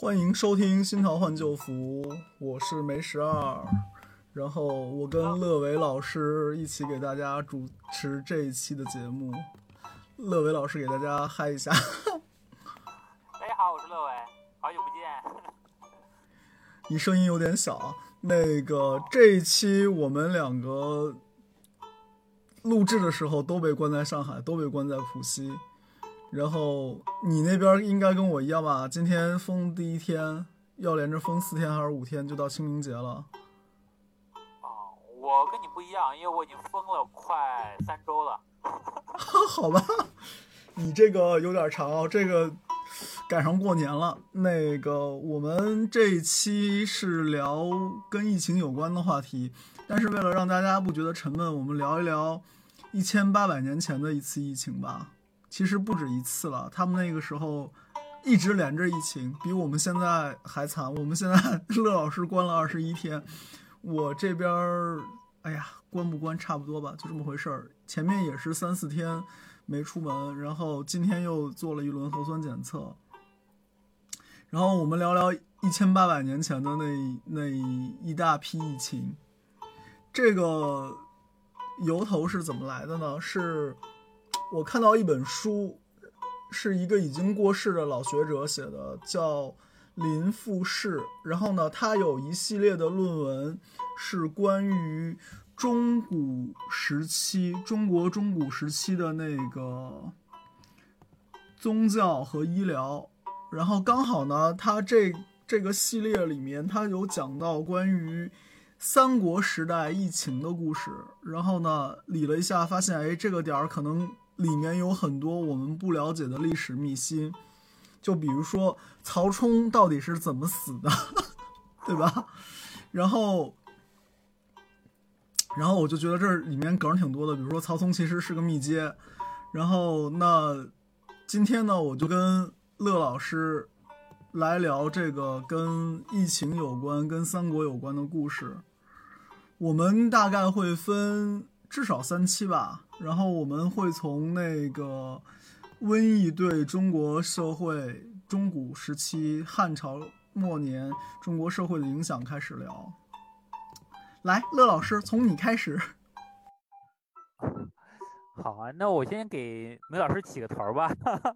欢迎收听《新桃换旧符》，我是梅十二，然后我跟乐伟老师一起给大家主持这一期的节目。乐伟老师给大家嗨一下。大家好，我是乐伟，好久不见。你声音有点小。那个这一期我们两个录制的时候都被关在上海，都被关在浦西。然后你那边应该跟我一样吧？今天封第一天，要连着封四天还是五天，就到清明节了。啊，我跟你不一样，因为我已经封了快三周了。好吧，你这个有点长，这个赶上过年了。那个我们这一期是聊跟疫情有关的话题，但是为了让大家不觉得沉闷，我们聊一聊一千八百年前的一次疫情吧。其实不止一次了，他们那个时候一直连着疫情，比我们现在还惨。我们现在 乐老师关了二十一天，我这边儿，哎呀，关不关差不多吧，就这么回事儿。前面也是三四天没出门，然后今天又做了一轮核酸检测。然后我们聊聊一千八百年前的那那一大批疫情，这个由头是怎么来的呢？是。我看到一本书，是一个已经过世的老学者写的，叫林富士。然后呢，他有一系列的论文，是关于中古时期中国中古时期的那个宗教和医疗。然后刚好呢，他这这个系列里面，他有讲到关于三国时代疫情的故事。然后呢，理了一下，发现哎，这个点儿可能。里面有很多我们不了解的历史秘辛，就比如说曹冲到底是怎么死的，对吧？然后，然后我就觉得这里面梗挺多的，比如说曹冲其实是个密接。然后，那今天呢，我就跟乐老师来聊这个跟疫情有关、跟三国有关的故事。我们大概会分至少三期吧。然后我们会从那个瘟疫对中国社会中古时期汉朝末年中国社会的影响开始聊。来，乐老师，从你开始。好啊，那我先给梅老师起个头吧。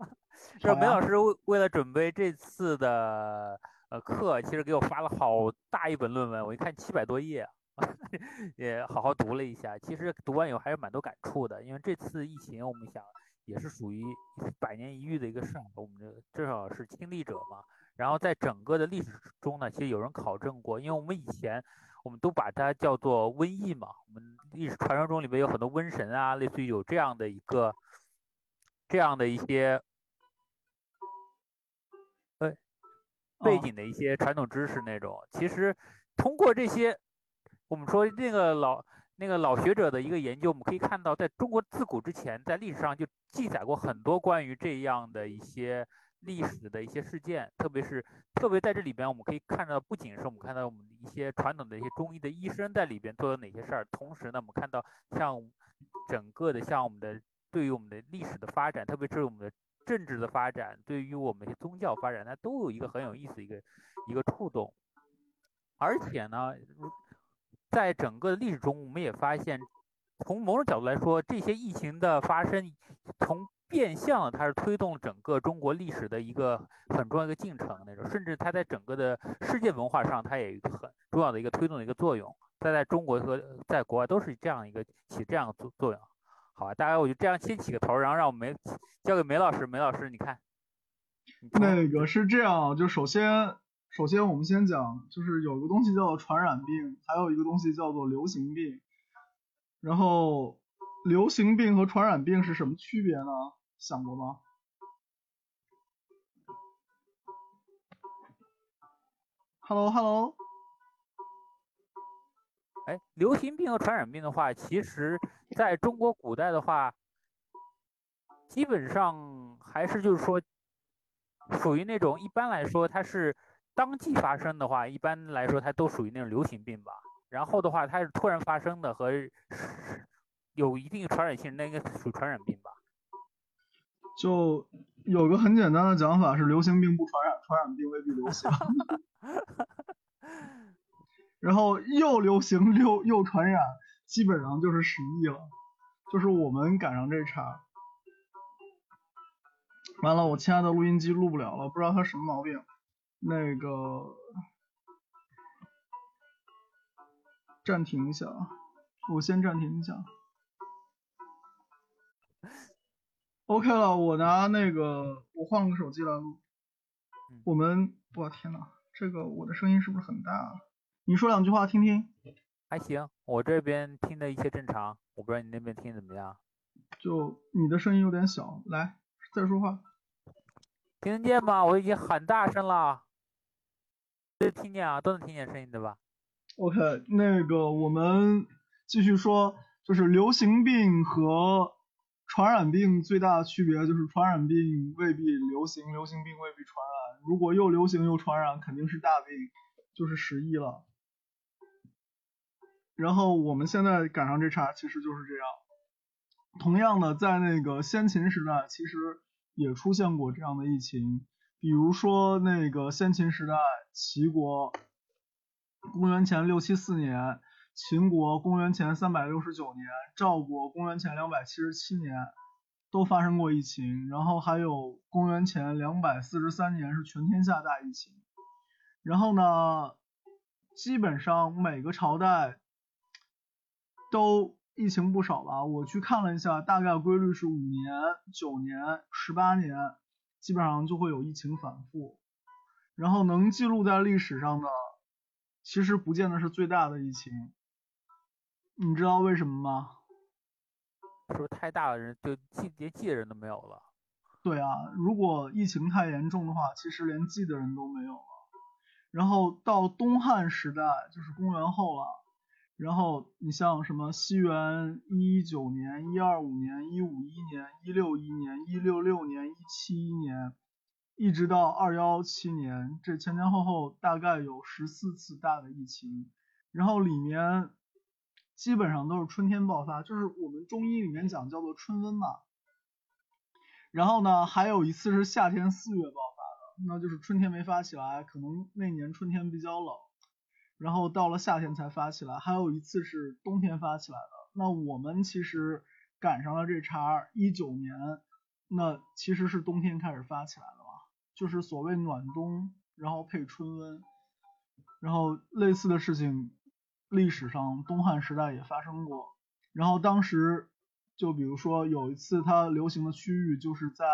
这梅老师为为了准备这次的呃课，其实给我发了好大一本论文，我一看七百多页。也好好读了一下，其实读完以后还是蛮多感触的。因为这次疫情，我们想也是属于百年一遇的一个事儿，我们这至少是亲历者嘛。然后在整个的历史中呢，其实有人考证过，因为我们以前我们都把它叫做瘟疫嘛。我们历史传说中里面有很多瘟神啊，类似于有这样的一个这样的一些呃背景的一些传统知识那种。其实通过这些。我们说那个老那个老学者的一个研究，我们可以看到，在中国自古之前，在历史上就记载过很多关于这样的一些历史的一些事件，特别是特别在这里边，我们可以看到，不仅是我们看到我们一些传统的一些中医的医生在里边做了哪些事儿，同时呢，我们看到像整个的像我们的对于我们的历史的发展，特别是我们的政治的发展，对于我们一些宗教发展，它都有一个很有意思一个一个触动，而且呢。在整个的历史中，我们也发现，从某种角度来说，这些疫情的发生，从变相它是推动整个中国历史的一个很重要的一个进程那种，甚至它在整个的世界文化上，它也有很重要的一个推动的一个作用。在在中国和在国外都是这样一个起这样作作用。好吧，大概我就这样先起个头，然后让我梅交给梅老师。梅老师，你看，那个是这样，就首先。首先，我们先讲，就是有一个东西叫做传染病，还有一个东西叫做流行病。然后，流行病和传染病是什么区别呢？想过吗？Hello，Hello。哎，流行病和传染病的话，其实在中国古代的话，基本上还是就是说，属于那种一般来说它是。当季发生的话，一般来说它都属于那种流行病吧。然后的话，它是突然发生的和有一定传染性，那应该属于传染病吧。就有个很简单的讲法是流行病不传染，传染病未必流行。然后又流行又又传染，基本上就是十亿了，就是我们赶上这茬。完了，我亲爱的录音机录不了了，不知道它什么毛病。那个暂停一下，我先暂停一下。OK 了，我拿那个我换了个手机来录。我们，我天呐，这个我的声音是不是很大？你说两句话听听。还行，我这边听的一切正常，我不知道你那边听怎么样。就你的声音有点小，来再说话。听得见吗？我已经很大声了。都听见啊，都能听见声音对吧？OK，那个我们继续说，就是流行病和传染病最大的区别就是传染病未必流行，流行病未必传染。如果又流行又传染，肯定是大病，就是十亿了。然后我们现在赶上这茬，其实就是这样。同样的，在那个先秦时代，其实也出现过这样的疫情，比如说那个先秦时代，齐国公元前六七四年，秦国公元前三百六十九年，赵国公元前两百七十七年，都发生过疫情。然后还有公元前两百四十三年是全天下大疫情。然后呢，基本上每个朝代。都疫情不少吧？我去看了一下，大概规律是五年、九年、十八年，基本上就会有疫情反复。然后能记录在历史上的，其实不见得是最大的疫情。你知道为什么吗？是不是太大的人就记连记的人都没有了？对啊，如果疫情太严重的话，其实连记的人都没有了。然后到东汉时代，就是公元后了。然后你像什么西元一九年、一二五年、一五一年、一六一年、一六六年、一七一年，一直到二幺七年，这前前后后大概有十四次大的疫情。然后里面基本上都是春天爆发，就是我们中医里面讲叫做春瘟嘛。然后呢，还有一次是夏天四月爆发的，那就是春天没发起来，可能那年春天比较冷。然后到了夏天才发起来，还有一次是冬天发起来的。那我们其实赶上了这茬，一九年，那其实是冬天开始发起来的嘛，就是所谓暖冬，然后配春温，然后类似的事情，历史上东汉时代也发生过。然后当时就比如说有一次它流行的区域就是在。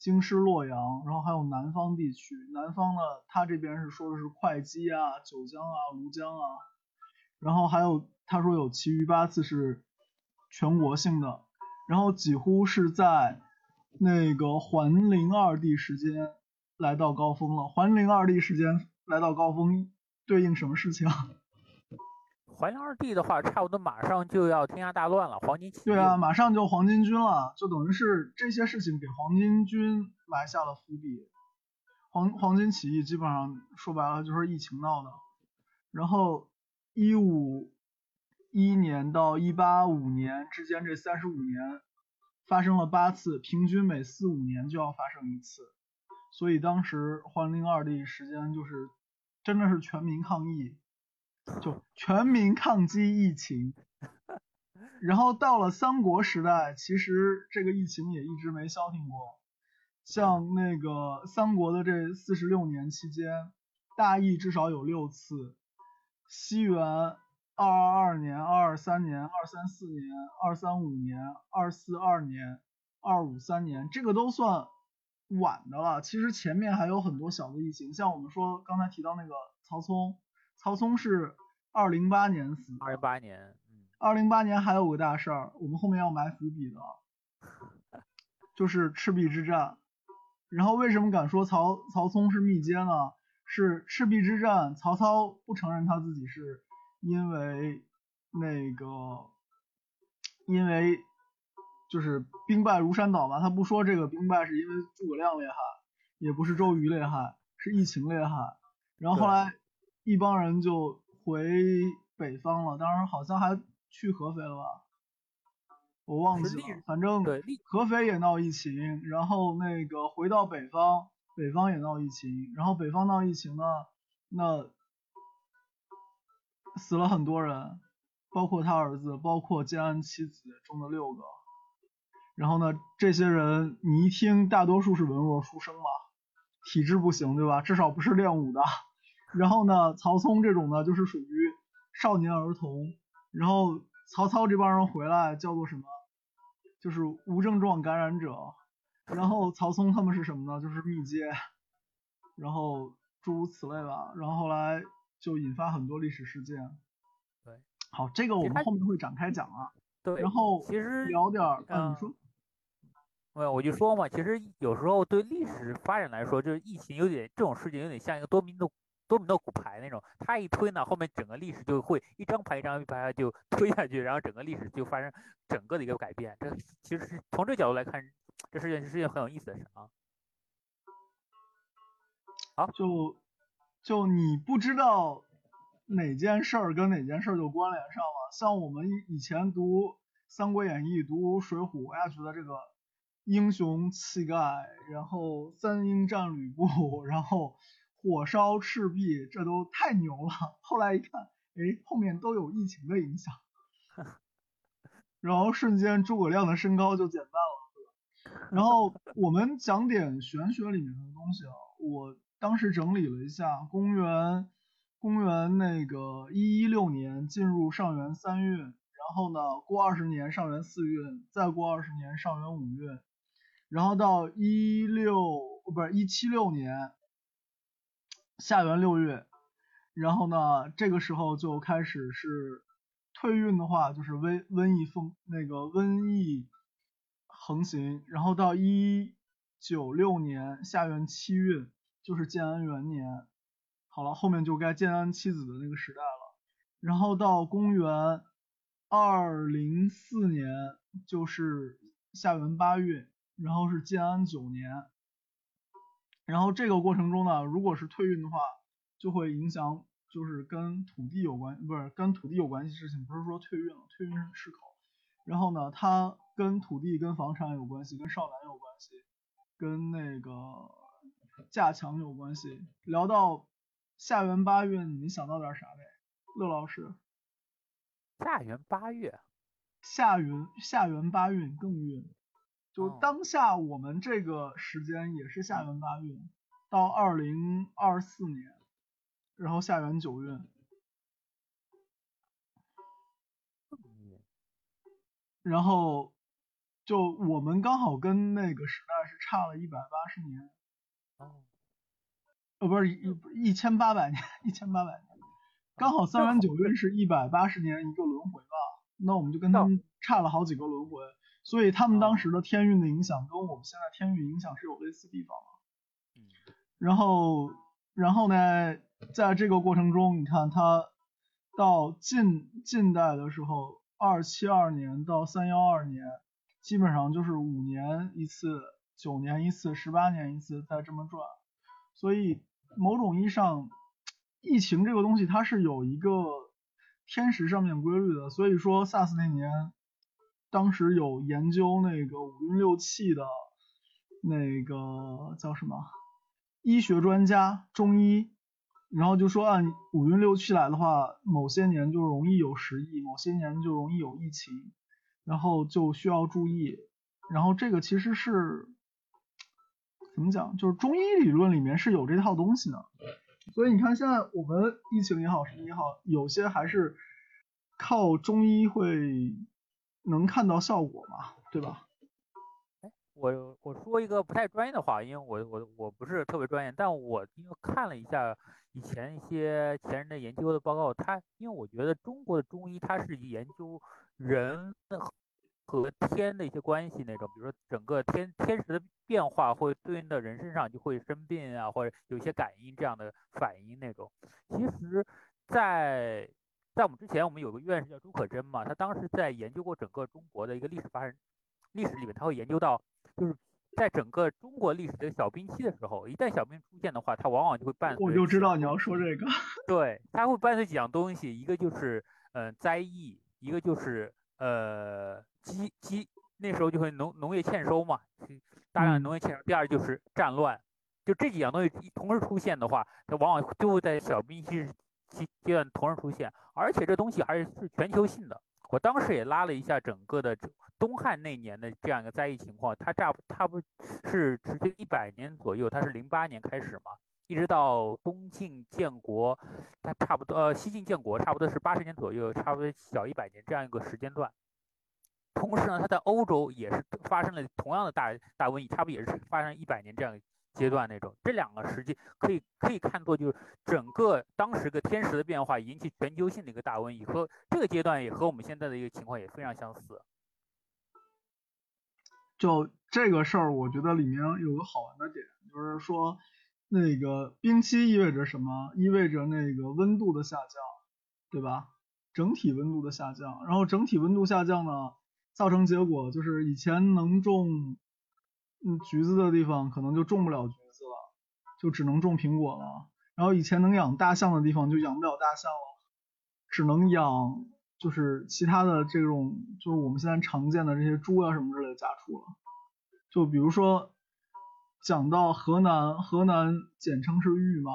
京师洛阳，然后还有南方地区。南方呢，他这边是说的是会稽啊、九江啊、庐江啊，然后还有他说有其余八次是全国性的，然后几乎是在那个桓灵二帝时间来到高峰了。桓灵二帝时间来到高峰，对应什么事情？桓灵二帝的话，差不多马上就要天下大乱了，黄巾起义。对啊，马上就黄巾军了，就等于是这些事情给黄巾军埋下了伏笔。黄黄巾起义基本上说白了就是疫情闹的。然后一五一年到一八五年之间这三十五年发生了八次，平均每四五年就要发生一次。所以当时桓灵二帝时间就是真的是全民抗议。就全民抗击疫情，然后到了三国时代，其实这个疫情也一直没消停过。像那个三国的这四十六年期间，大疫至少有六次。西元二二二年、二二三年、二三四年、二三五年、二四二年、二五三年，这个都算晚的了。其实前面还有很多小的疫情，像我们说刚才提到那个曹冲。曹冲是二零八年死，二零八年，二零八年还有个大事儿，我们后面要埋伏笔的，就是赤壁之战。然后为什么敢说曹曹冲是密接呢？是赤壁之战，曹操不承认他自己是因为那个，因为就是兵败如山倒嘛，他不说这个兵败是因为诸葛亮厉害，也不是周瑜厉害，是疫情厉害。然后后来。一帮人就回北方了，当时好像还去合肥了吧？我忘记了，反正合肥也闹疫情，然后那个回到北方，北方也闹疫情，然后北方闹疫情呢，那死了很多人，包括他儿子，包括建安七子中的六个，然后呢，这些人你一听，大多数是文弱书生嘛，体质不行，对吧？至少不是练武的。然后呢，曹冲这种呢，就是属于少年儿童。然后曹操这帮人回来叫做什么？就是无症状感染者，然后曹嵩他们是什么呢？就是密接，然后诸如此类吧。然后后来就引发很多历史事件。对，好，这个我们后面会展开讲啊。对。然后其实聊点儿，嗯，你说。没有，我就说嘛，其实有时候对历史发展来说，就是疫情有点这种事情有点像一个多米诺多米诺骨牌那种，它一推呢，后面整个历史就会一张牌一张牌就 推下去，然后整个历史就发生整个的一个改变。这其实是从这角度来看，这是件是件很有意思的事啊。好，就就你不知道哪件事儿跟哪件事儿就关联上了。像我们以前读《三国演义》、读《水浒》，我也觉得这个。英雄气概，然后三英战吕布，然后火烧赤壁，这都太牛了。后来一看，哎，后面都有疫情的影响，然后瞬间诸葛亮的身高就减半了。然后 我们讲点玄学里面的东西啊，我当时整理了一下，公元公元那个一一六年进入上元三运，然后呢过二十年上元四运，再过二十年上元五运。然后到一六不是一七六年下元六月，然后呢，这个时候就开始是退运的话，就是瘟瘟疫风那个瘟疫横行。然后到一九六年下元七运，就是建安元年。好了，后面就该建安七子的那个时代了。然后到公元二零四年，就是下元八运。然后是建安九年，然后这个过程中呢，如果是退运的话，就会影响，就是跟土地有关，不是跟土地有关系事情，不是说退运了，退运是吃口。然后呢，它跟土地、跟房产有关系，跟少男有关系，跟那个架墙有关系。聊到下元八运，你们想到点啥呗？乐老师。下元八月。下元下元八运更运。就当下我们这个时间也是下元八运，到二零二四年，然后下元九运，然后就我们刚好跟那个时代是差了一百八十年，哦，呃不是一一千八百年，一千八百年，刚好三元九运是一百八十年一个轮回吧，那我们就跟他们差了好几个轮回。所以他们当时的天运的影响跟我们现在天运影响是有类似地方的。嗯。然后，然后呢，在这个过程中，你看他到近近代的时候，二七二年到三幺二年，基本上就是五年一次，九年一次，十八年一次，在这么转。所以某种意义上，疫情这个东西它是有一个天时上面规律的。所以说，SARS 那年。当时有研究那个五运六气的，那个叫什么医学专家中医，然后就说按五运六气来的话，某些年就容易有时疫，某些年就容易有疫情，然后就需要注意。然后这个其实是怎么讲？就是中医理论里面是有这套东西的。所以你看现在我们疫情也好，什么也好，有些还是靠中医会。能看到效果吗？对吧？哎，我我说一个不太专业的话，因为我我我不是特别专业，但我因为看了一下以前一些前人的研究的报告，他因为我觉得中国的中医它是以研究人和天的一些关系那种，比如说整个天天时的变化会对应的人身上就会生病啊，或者有些感应这样的反应那种。其实，在在我们之前，我们有个院士叫朱可桢嘛，他当时在研究过整个中国的一个历史发生历史里面，他会研究到，就是在整个中国历史的小冰期的时候，一旦小冰出现的话，它往往就会伴随。我就知道你要说这个。对，它会伴随几样东西，一个就是呃灾疫，一个就是呃饥饥那时候就会农农业欠收嘛，大量农业欠收。第二就是战乱，就这几样东西同时出现的话，它往往就会在小冰期期阶段同时出现，而且这东西还是是全球性的。我当时也拉了一下整个的东汉那年的这样一个灾疫情况，它差不差不是直接一百年左右，它是零八年开始嘛，一直到东晋建国，它差不多呃西晋建国差不多是八十年左右，差不多小一百年这样一个时间段。同时呢，它在欧洲也是发生了同样的大大瘟疫，差不多也是发生一百年这样阶段那种。这两个时期可以可以看作就是整个当时个天时的变化引起全球性的一个大瘟疫，和这个阶段也和我们现在的一个情况也非常相似。就这个事儿，我觉得里面有个好玩的点，就是说那个冰期意味着什么？意味着那个温度的下降，对吧？整体温度的下降，然后整体温度下降呢？造成结果就是以前能种嗯橘子的地方可能就种不了橘子了，就只能种苹果了。然后以前能养大象的地方就养不了大象了，只能养就是其他的这种就是我们现在常见的这些猪啊什么之类的家畜了。就比如说讲到河南，河南简称是豫嘛，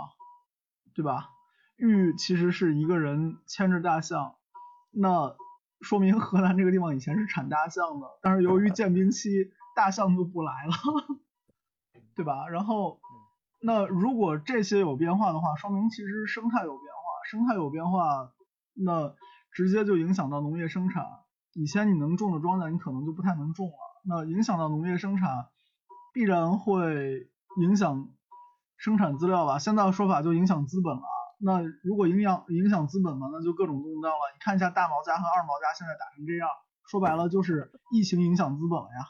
对吧？豫其实是一个人牵着大象，那。说明河南这个地方以前是产大象的，但是由于建兵期，大象就不来了，对吧？然后，那如果这些有变化的话，说明其实生态有变化，生态有变化，那直接就影响到农业生产。以前你能种的庄稼，你可能就不太能种了。那影响到农业生产，必然会影响生产资料吧？现在的说法就影响资本了。那如果影响影响资本嘛，那就各种动荡了。你看一下大毛家和二毛家现在打成这样，说白了就是疫情影响资本了呀。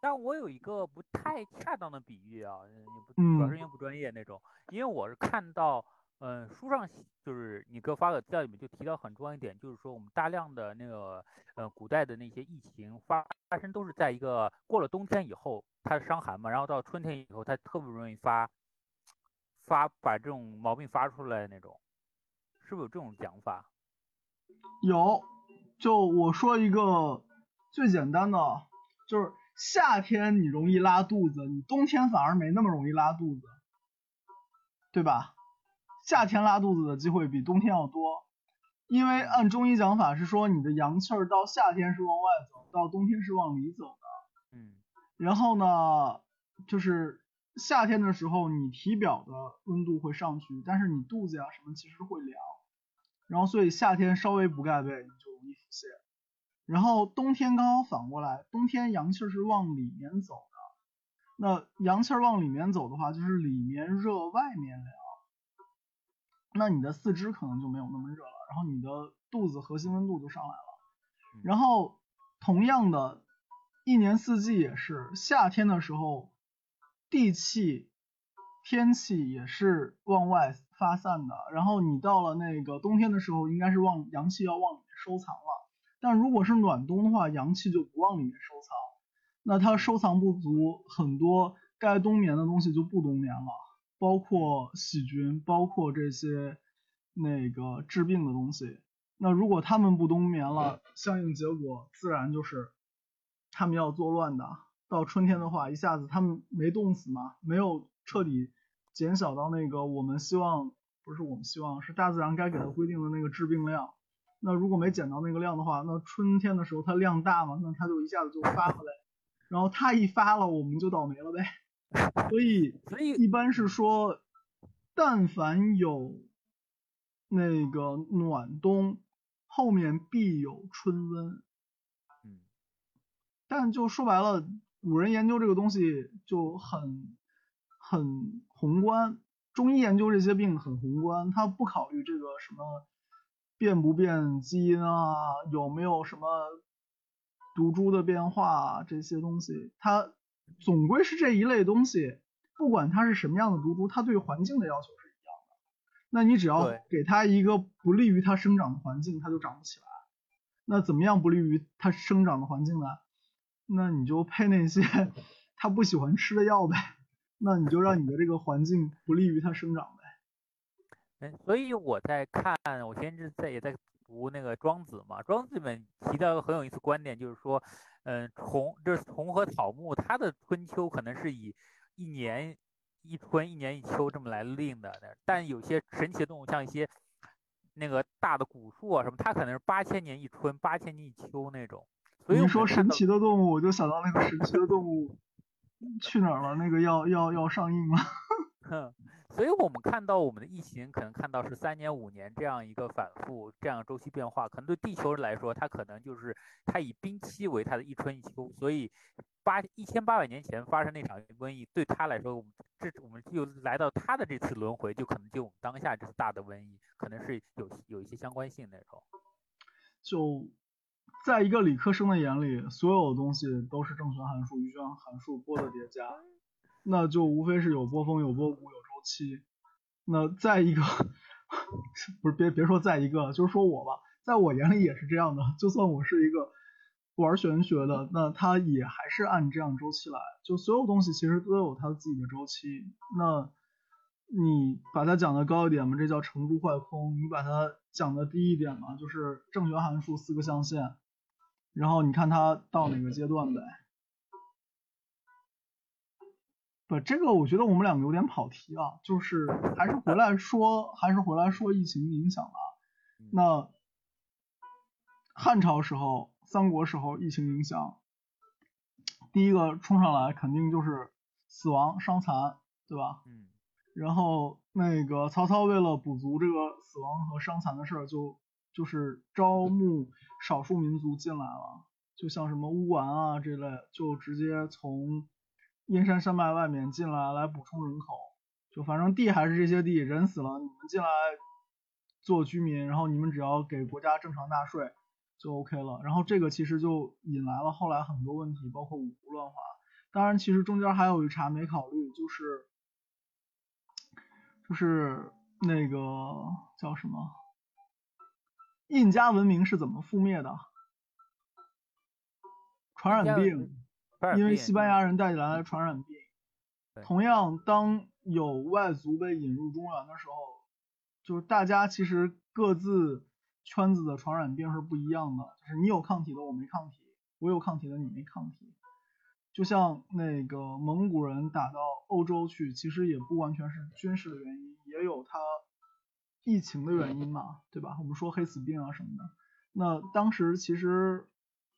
嗯，但我有一个不太恰当的比喻啊，也不主要是因为不专业那种，因为我是看到，嗯，书上就是你给我发的资料里面就提到很重要一点，就是说我们大量的那个呃古代的那些疫情发发生都是在一个过了冬天以后，它伤寒嘛，然后到春天以后它特别容易发。发把这种毛病发出来那种，是不是有这种讲法？有，就我说一个最简单的，就是夏天你容易拉肚子，你冬天反而没那么容易拉肚子，对吧？夏天拉肚子的机会比冬天要多，因为按中医讲法是说你的阳气儿到夏天是往外走，到冬天是往里走的。嗯。然后呢，就是。夏天的时候，你体表的温度会上去，但是你肚子呀什么其实会凉，然后所以夏天稍微不盖被，你就容易腹泻。然后冬天刚好反过来，冬天阳气是往里面走的，那阳气往里面走的话，就是里面热外面凉，那你的四肢可能就没有那么热了，然后你的肚子核心温度就上来了。然后同样的，一年四季也是，夏天的时候。地气、天气也是往外发散的，然后你到了那个冬天的时候，应该是往阳气要往里面收藏了。但如果是暖冬的话，阳气就不往里面收藏，那它收藏不足，很多该冬眠的东西就不冬眠了，包括细菌，包括这些那个治病的东西。那如果它们不冬眠了，相应结果自然就是它们要作乱的。到春天的话，一下子他们没冻死嘛，没有彻底减小到那个我们希望，不是我们希望，是大自然该给它规定的那个致病量。那如果没捡到那个量的话，那春天的时候它量大嘛，那它就一下子就发回来，然后它一发了，我们就倒霉了呗。所以，所以一般是说，但凡有那个暖冬，后面必有春温。嗯，但就说白了。古人研究这个东西就很很宏观，中医研究这些病很宏观，他不考虑这个什么变不变基因啊，有没有什么毒株的变化这些东西，它总归是这一类东西，不管它是什么样的毒株，它对环境的要求是一样的。那你只要给它一个不利于它生长的环境，它就长不起来。那怎么样不利于它生长的环境呢？那你就配那些 它不喜欢吃的药呗，那你就让你的这个环境不利于它生长呗。哎，所以我在看，我前阵在也在读那个《庄子》嘛，《庄子》里面提到一个很有意思观点，就是说，嗯，虫就是虫和草木，它的春秋可能是以一年一春、一年一秋这么来令的，但有些神奇的动物，像一些那个大的古树啊什么，它可能是八千年一春、八千年一秋那种。所以你说神奇的动物，我就想到那个神奇的动物去哪儿了？那个要要要上映了。哼。所以我们看到我们的疫情，可能看到是三年五年这样一个反复，这样周期变化，可能对地球人来说，它可能就是它以冰期为它的一春一秋，所以八一千八百年前发生那场瘟疫，对它来说，我们这我们就来到它的这次轮回，就可能就我们当下这次大的瘟疫，可能是有有一些相关性那种。就在一个理科生的眼里，所有东西都是正弦函数、余弦函数波的叠加，那就无非是有波峰、有波谷、有。期，那再一个，不是别别说再一个，就是说我吧，在我眼里也是这样的。就算我是一个玩玄学的，那它也还是按这样周期来。就所有东西其实都有它自己的周期。那你把它讲的高一点嘛，这叫成住坏空；你把它讲的低一点嘛，就是正弦函数四个象限，然后你看它到哪个阶段呗。不，这个我觉得我们两个有点跑题啊，就是还是回来说，还是回来说疫情影响吧。那汉朝时候、三国时候疫情影响，第一个冲上来肯定就是死亡伤残，对吧？嗯。然后那个曹操为了补足这个死亡和伤残的事儿，就就是招募少数民族进来了，就像什么乌丸啊这类，就直接从。阴山山脉外面进来来补充人口，就反正地还是这些地，人死了你们进来做居民，然后你们只要给国家正常纳税就 OK 了。然后这个其实就引来了后来很多问题，包括五胡乱华。当然，其实中间还有一茬没考虑，就是就是那个叫什么印加文明是怎么覆灭的？传染病。因为西班牙人带起来的传染病，同样，当有外族被引入中原的时候，就是大家其实各自圈子的传染病是不一样的，就是你有抗体的我没抗体，我有抗体的你没抗体。就像那个蒙古人打到欧洲去，其实也不完全是军事的原因，也有他疫情的原因嘛，对吧？我们说黑死病啊什么的，那当时其实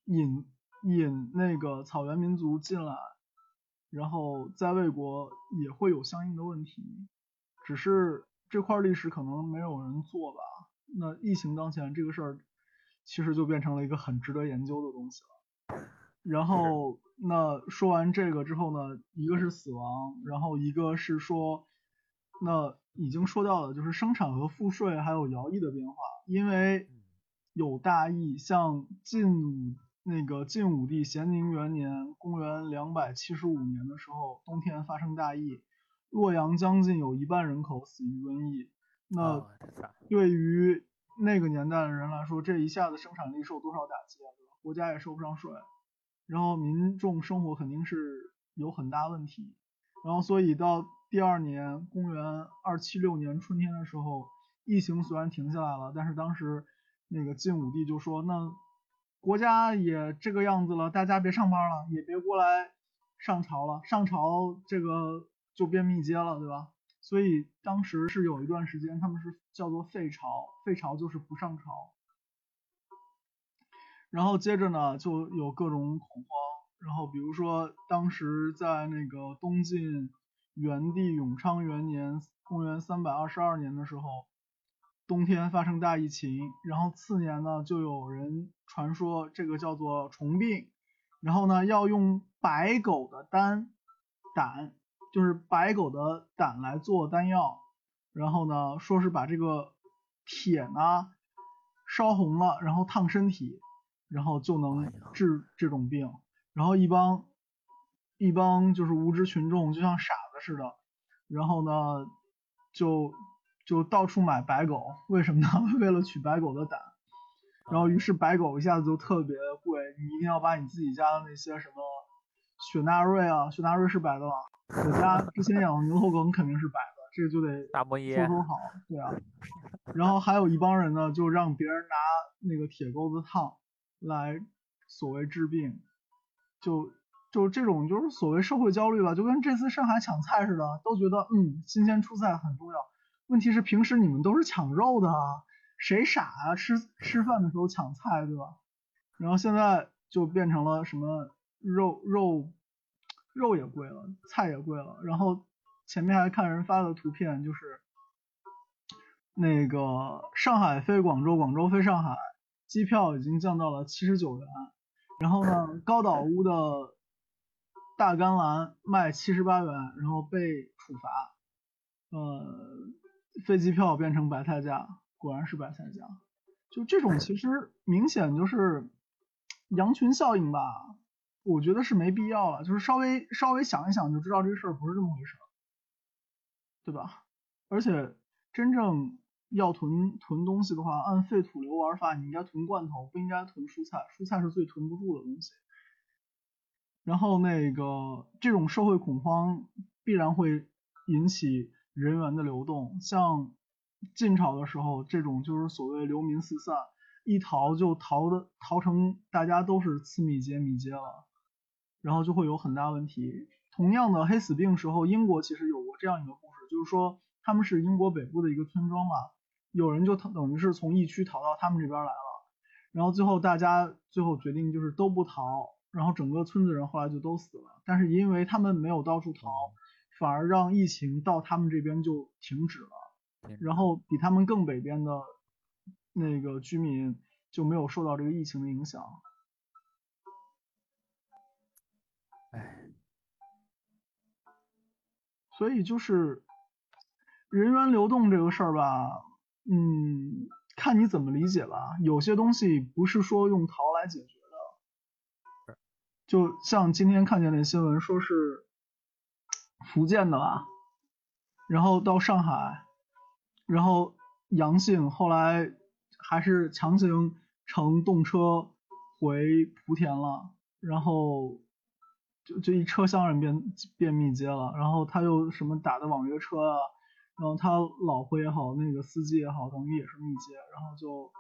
引。引那个草原民族进来，然后在魏国也会有相应的问题，只是这块历史可能没有人做吧。那疫情当前这个事儿，其实就变成了一个很值得研究的东西了。然后那说完这个之后呢，一个是死亡，然后一个是说，那已经说到了就是生产和赋税还有徭役的变化，因为有大疫，像晋武。那个晋武帝咸宁元年，公元两百七十五年的时候，冬天发生大疫，洛阳将近有一半人口死于瘟疫。那对于那个年代的人来说，这一下子生产力受多少打击啊？对吧？国家也收不上税，然后民众生活肯定是有很大问题。然后所以到第二年，公元二七六年春天的时候，疫情虽然停下来了，但是当时那个晋武帝就说那。国家也这个样子了，大家别上班了，也别过来上朝了，上朝这个就变密接了，对吧？所以当时是有一段时间，他们是叫做废朝，废朝就是不上朝。然后接着呢，就有各种恐慌，然后比如说当时在那个东晋元帝永昌元年，公元三百二十二年的时候。冬天发生大疫情，然后次年呢，就有人传说这个叫做虫病，然后呢，要用白狗的丹胆，就是白狗的胆来做丹药，然后呢，说是把这个铁呢烧红了，然后烫身体，然后就能治这种病，然后一帮一帮就是无知群众就像傻子似的，然后呢就。就到处买白狗，为什么呢？为了取白狗的胆。然后于是白狗一下子就特别贵，你一定要把你自己家的那些什么雪纳瑞啊，雪纳瑞是白的吧？我家之前养的牛头梗肯定是白的，这个就得大摩耶搜搜好，对啊。然后还有一帮人呢，就让别人拿那个铁钩子烫来所谓治病，就就这种就是所谓社会焦虑吧，就跟这次上海抢菜似的，都觉得嗯新鲜出菜很重要。问题是平时你们都是抢肉的啊，谁傻啊？吃吃饭的时候抢菜，对吧？然后现在就变成了什么肉肉肉也贵了，菜也贵了。然后前面还看人发的图片，就是那个上海飞广州，广州飞上海，机票已经降到了七十九元。然后呢，高岛屋的大甘蓝卖七十八元，然后被处罚，呃，飞机票变成白菜价，果然是白菜价。就这种其实明显就是羊群效应吧，我觉得是没必要了。就是稍微稍微想一想就知道这个事儿不是这么回事，对吧？而且真正要囤囤东西的话，按废土流玩法，你应该囤罐头，不应该囤蔬菜。蔬菜是最囤不住的东西。然后那个这种社会恐慌必然会引起人员的流动，像。晋朝的时候，这种就是所谓流民四散，一逃就逃的逃成大家都是次密接、密接了，然后就会有很大问题。同样的黑死病时候，英国其实有过这样一个故事，就是说他们是英国北部的一个村庄嘛，有人就等于是从疫区逃到他们这边来了，然后最后大家最后决定就是都不逃，然后整个村子人后来就都死了，但是因为他们没有到处逃，反而让疫情到他们这边就停止了。然后比他们更北边的那个居民就没有受到这个疫情的影响。哎，所以就是人员流动这个事儿吧，嗯，看你怎么理解吧。有些东西不是说用逃来解决的，就像今天看见那新闻，说是福建的吧，然后到上海。然后阳性，后来还是强行乘动车回莆田了，然后就就一车厢人变变密接了，然后他又什么打的网约车啊，然后他老婆也好，那个司机也好，等于也是密接，然后就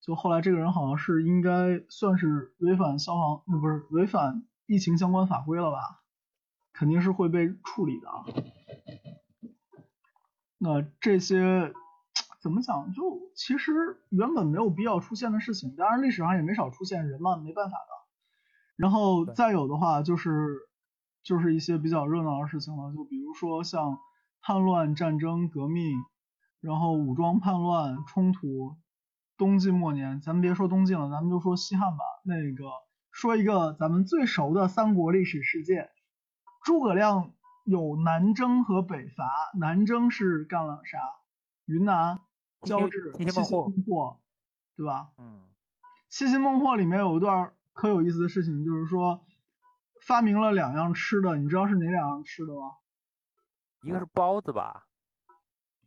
就后来这个人好像是应该算是违反消防，那不是违反疫情相关法规了吧？肯定是会被处理的啊。那这些怎么讲？就其实原本没有必要出现的事情，当然历史上也没少出现，人嘛没办法的。然后再有的话就是就是一些比较热闹的事情了，就比如说像叛乱、战争、革命，然后武装叛乱、冲突。东晋末年，咱们别说东晋了，咱们就说西汉吧。那个说一个咱们最熟的三国历史事件，诸葛亮。有南征和北伐，南征是干了啥？云南交趾七星孟获，对吧？嗯，七星孟获里面有一段可有意思的事情，就是说发明了两样吃的，你知道是哪两样吃的吗？一个是包子吧？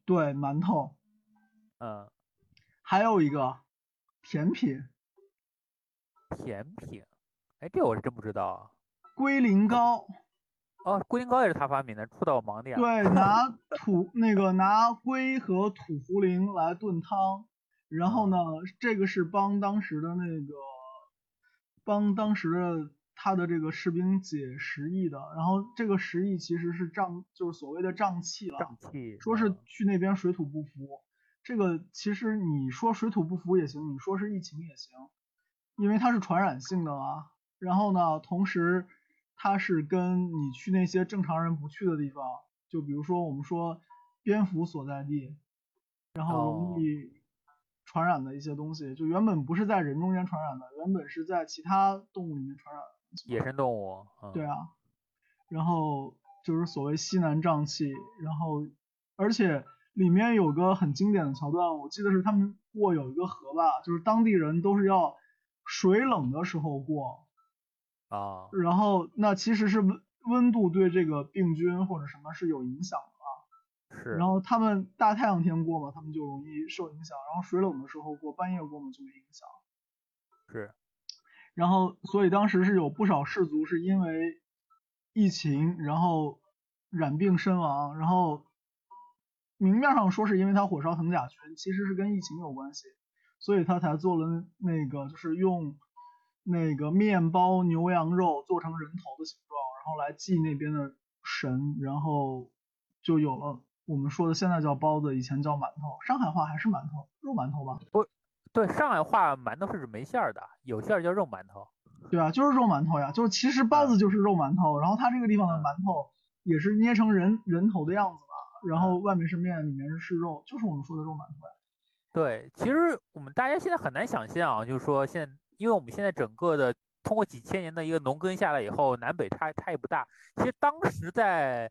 对，馒头。嗯，还有一个甜品。甜品？哎，这我是真不知道啊。龟苓膏。哦，龟苓膏也是他发明的，触到我盲点。对，拿土那个拿龟和土茯苓来炖汤，然后呢，这个是帮当时的那个帮当时的他的这个士兵解食疫的，然后这个食疫其实是胀，就是所谓的胀气了，胀气，说是去那边水土不服，这个其实你说水土不服也行，你说是疫情也行，因为它是传染性的啊。然后呢，同时。它是跟你去那些正常人不去的地方，就比如说我们说蝙蝠所在地，然后容易传染的一些东西，就原本不是在人中间传染的，原本是在其他动物里面传染。野生动物。对啊，然后就是所谓西南瘴气，然后而且里面有个很经典的桥段，我记得是他们过有一个河吧，就是当地人都是要水冷的时候过。啊，然后那其实是温温度对这个病菌或者什么是有影响的啊，是。然后他们大太阳天过嘛，他们就容易受影响，然后水冷的时候过，半夜过嘛就没影响。是。然后所以当时是有不少氏族是因为疫情，然后染病身亡，然后明面上说是因为他火烧藤甲群，其实是跟疫情有关系，所以他才做了那个就是用那个面包牛羊肉做成人头的形状，然后来祭那边的神，然后就有了我们说的现在叫包子，以前叫馒头，上海话还是馒头，肉馒头吧？不，对，上海话馒头是指没馅儿的，有馅儿叫肉馒头。对啊，就是肉馒头呀，就是其实包子就是肉馒头，然后它这个地方的馒头也是捏成人人头的样子嘛，然后外面是面，里面是肉，就是我们说的肉馒头呀。对，其实我们大家现在很难想象啊，就是说现，因为我们现在整个的通过几千年的一个农耕下来以后，南北差差异不大。其实当时在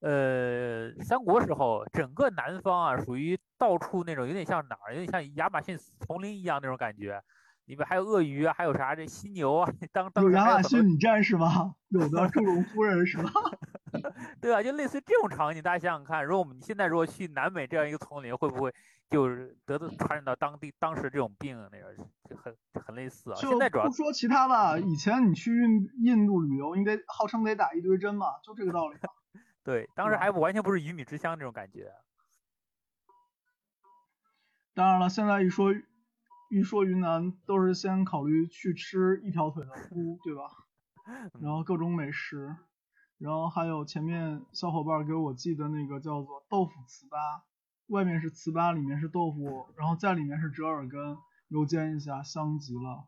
呃三国时候，整个南方啊，属于到处那种有点像哪儿，有点像亚马逊丛林一样那种感觉。里面还有鳄鱼啊，还有啥这犀牛啊，当当有亚马逊女战士吗？有的 祝融夫人是吧？对啊，就类似于这种场景，大家想想看，如果我们现在如果去南美这样一个丛林，会不会就是得到传染到当地当时这种病那个很很类似啊。现在主要不说其他吧，以前你去印印度旅游，你得号称得打一堆针嘛，就这个道理。对，当时还不完全不是鱼米之乡那种感觉。当然了，现在一说。一说云南，都是先考虑去吃一条腿的菇，对吧？然后各种美食，然后还有前面小伙伴给我寄的那个叫做豆腐糍粑，外面是糍粑，里面是豆腐，然后在里面是折耳根，油煎一下，香极了。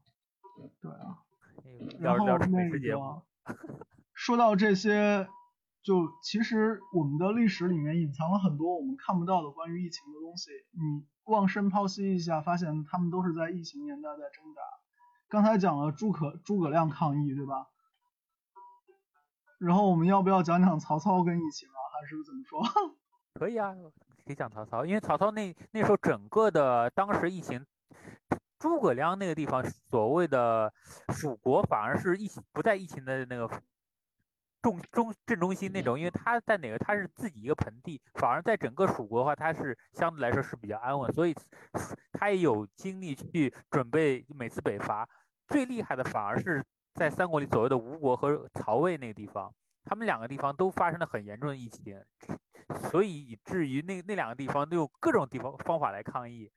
对啊。然后那个，说到这些，就其实我们的历史里面隐藏了很多我们看不到的关于疫情的东西，你。望深剖析一下，发现他们都是在疫情年代在挣扎。刚才讲了诸葛诸葛亮抗疫，对吧？然后我们要不要讲讲曹操跟疫情啊？还是怎么说？可以啊，可以讲曹操，因为曹操那那时候整个的当时疫情，诸葛亮那个地方所谓的蜀国反而是疫不在疫情的那个。中中正中心那种，因为他在哪个，他是自己一个盆地，反而在整个蜀国的话，他是相对来说是比较安稳，所以他也有精力去准备每次北伐。最厉害的反而是在三国里所谓的吴国和曹魏那个地方，他们两个地方都发生了很严重的疫情，所以以至于那那两个地方都用各种地方方法来抗疫。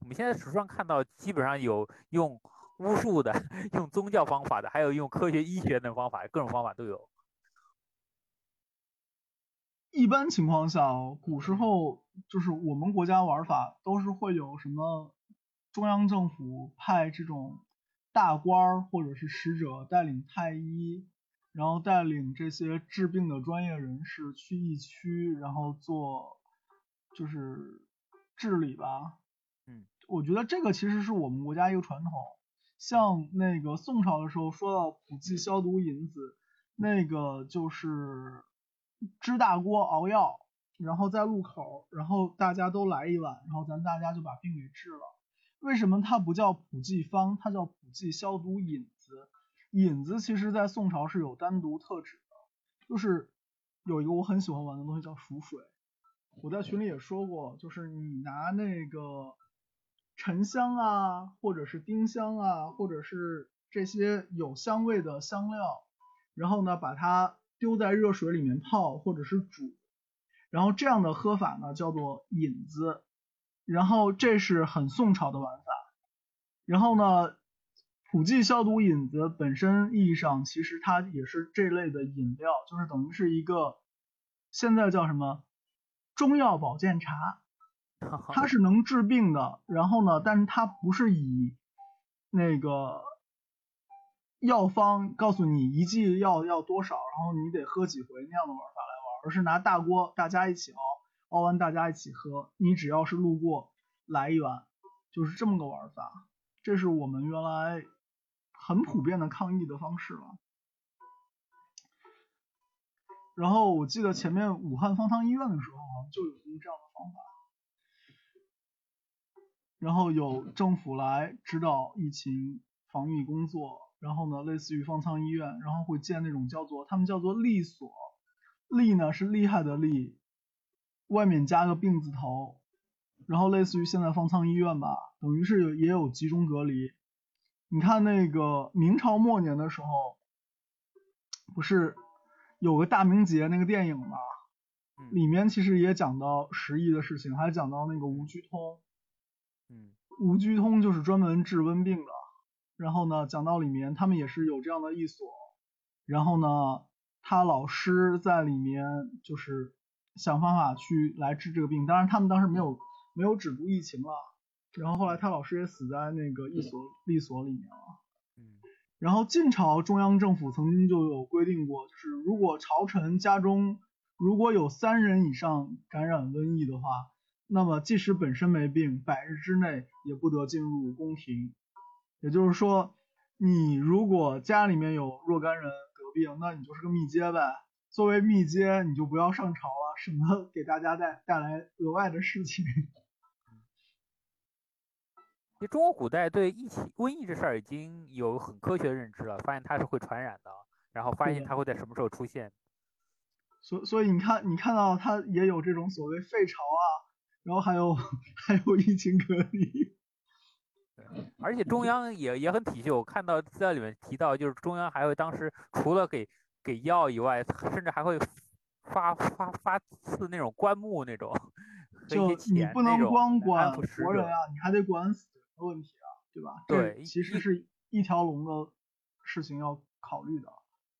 我们现在书上看到，基本上有用巫术的，用宗教方法的，还有用科学医学等方法，各种方法都有。一般情况下，古时候就是我们国家玩法都是会有什么中央政府派这种大官或者是使者带领太医，然后带领这些治病的专业人士去疫区，然后做就是治理吧。嗯，我觉得这个其实是我们国家一个传统。像那个宋朝的时候说到普济消毒引子，那个就是。支大锅熬药，然后在路口，然后大家都来一碗，然后咱大家就把病给治了。为什么它不叫普济方，它叫普济消毒引子？引子其实在宋朝是有单独特指的，就是有一个我很喜欢玩的东西叫熟水。我在群里也说过，就是你拿那个沉香啊，或者是丁香啊，或者是这些有香味的香料，然后呢把它。丢在热水里面泡或者是煮，然后这样的喝法呢叫做引子，然后这是很宋朝的玩法。然后呢，普济消毒饮子本身意义上其实它也是这类的饮料，就是等于是一个现在叫什么中药保健茶，它是能治病的。然后呢，但是它不是以那个。药方告诉你一剂药要多少，然后你得喝几回那样的玩法来玩，而是拿大锅大家一起熬，熬完大家一起喝。你只要是路过来一碗，就是这么个玩法。这是我们原来很普遍的抗疫的方式了。然后我记得前面武汉方舱医院的时候就有用这样的方法，然后有政府来指导疫情防御工作。然后呢，类似于方舱医院，然后会建那种叫做他们叫做利所，利呢是厉害的利，外面加个病字头，然后类似于现在方舱医院吧，等于是有也有集中隔离。你看那个明朝末年的时候，不是有个大明劫那个电影吗？里面其实也讲到十亿的事情，还讲到那个吴居通。嗯，无居通就是专门治瘟病的。然后呢，讲到里面他们也是有这样的一所。然后呢，他老师在里面就是想办法去来治这个病。当然，他们当时没有没有止住疫情了。然后后来他老师也死在那个一所立所里面了。嗯。然后晋朝中央政府曾经就有规定过，就是如果朝臣家中如果有三人以上感染瘟疫的话，那么即使本身没病，百日之内也不得进入宫廷。也就是说，你如果家里面有若干人得病，那你就是个密接呗。作为密接，你就不要上朝了，省得给大家带带来额外的事情。其实中国古代对疫情、瘟疫这事儿已经有很科学的认知了，发现它是会传染的，然后发现它会在什么时候出现。所所以你看，你看到它也有这种所谓废朝啊，然后还有 还有疫情隔离。对，而且中央也也很体恤，我看到资料里面提到，就是中央还会当时除了给给药以外，甚至还会发发发赐那种棺木那种，就你不能光管活人啊，你还得管死。问题啊，对吧？对，其实是一条龙的事情要考虑的。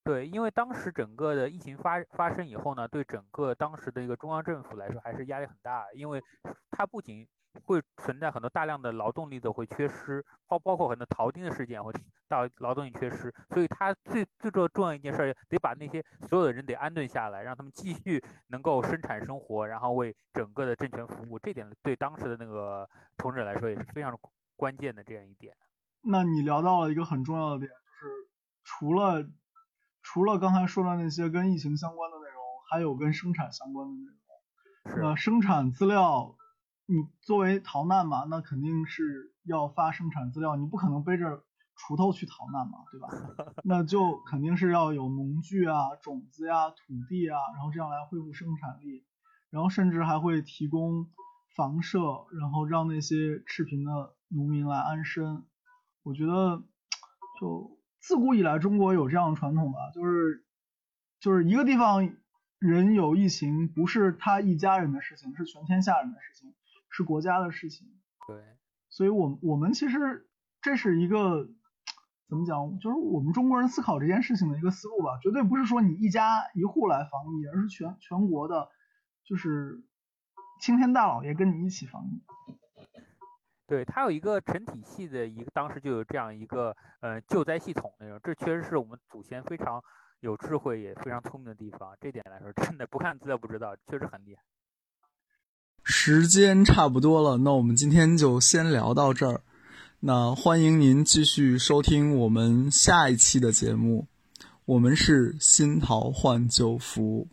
对，因为当时整个的疫情发发生以后呢，对整个当时的一个中央政府来说还是压力很大，因为它不仅会存在很多大量的劳动力的会缺失，包包括很多淘金的事件会到劳动力缺失，所以它最最重重要一件事得把那些所有的人得安顿下来，让他们继续能够生产生活，然后为整个的政权服务。这点对当时的那个统治者来说也是非常。关键的这样一点，那你聊到了一个很重要的点，就是除了除了刚才说的那些跟疫情相关的内容，还有跟生产相关的内容。那生产资料，你作为逃难嘛，那肯定是要发生产资料，你不可能背着锄头去逃难嘛，对吧？那就肯定是要有农具啊、种子呀、土地啊，然后这样来恢复生产力，然后甚至还会提供房舍，然后让那些赤贫的。农民来安身，我觉得就自古以来中国有这样的传统吧，就是就是一个地方人有疫情，不是他一家人的事情，是全天下人的事情，是国家的事情。对，所以，我我们其实这是一个怎么讲，就是我们中国人思考这件事情的一个思路吧，绝对不是说你一家一户来防疫，而是全全国的，就是青天大老爷跟你一起防疫。对，它有一个成体系的一个，当时就有这样一个呃救灾系统那种，这确实是我们祖先非常有智慧也非常聪明的地方。这点来说，真的不看资料不知道，确实很厉害。时间差不多了，那我们今天就先聊到这儿。那欢迎您继续收听我们下一期的节目。我们是新桃换旧符。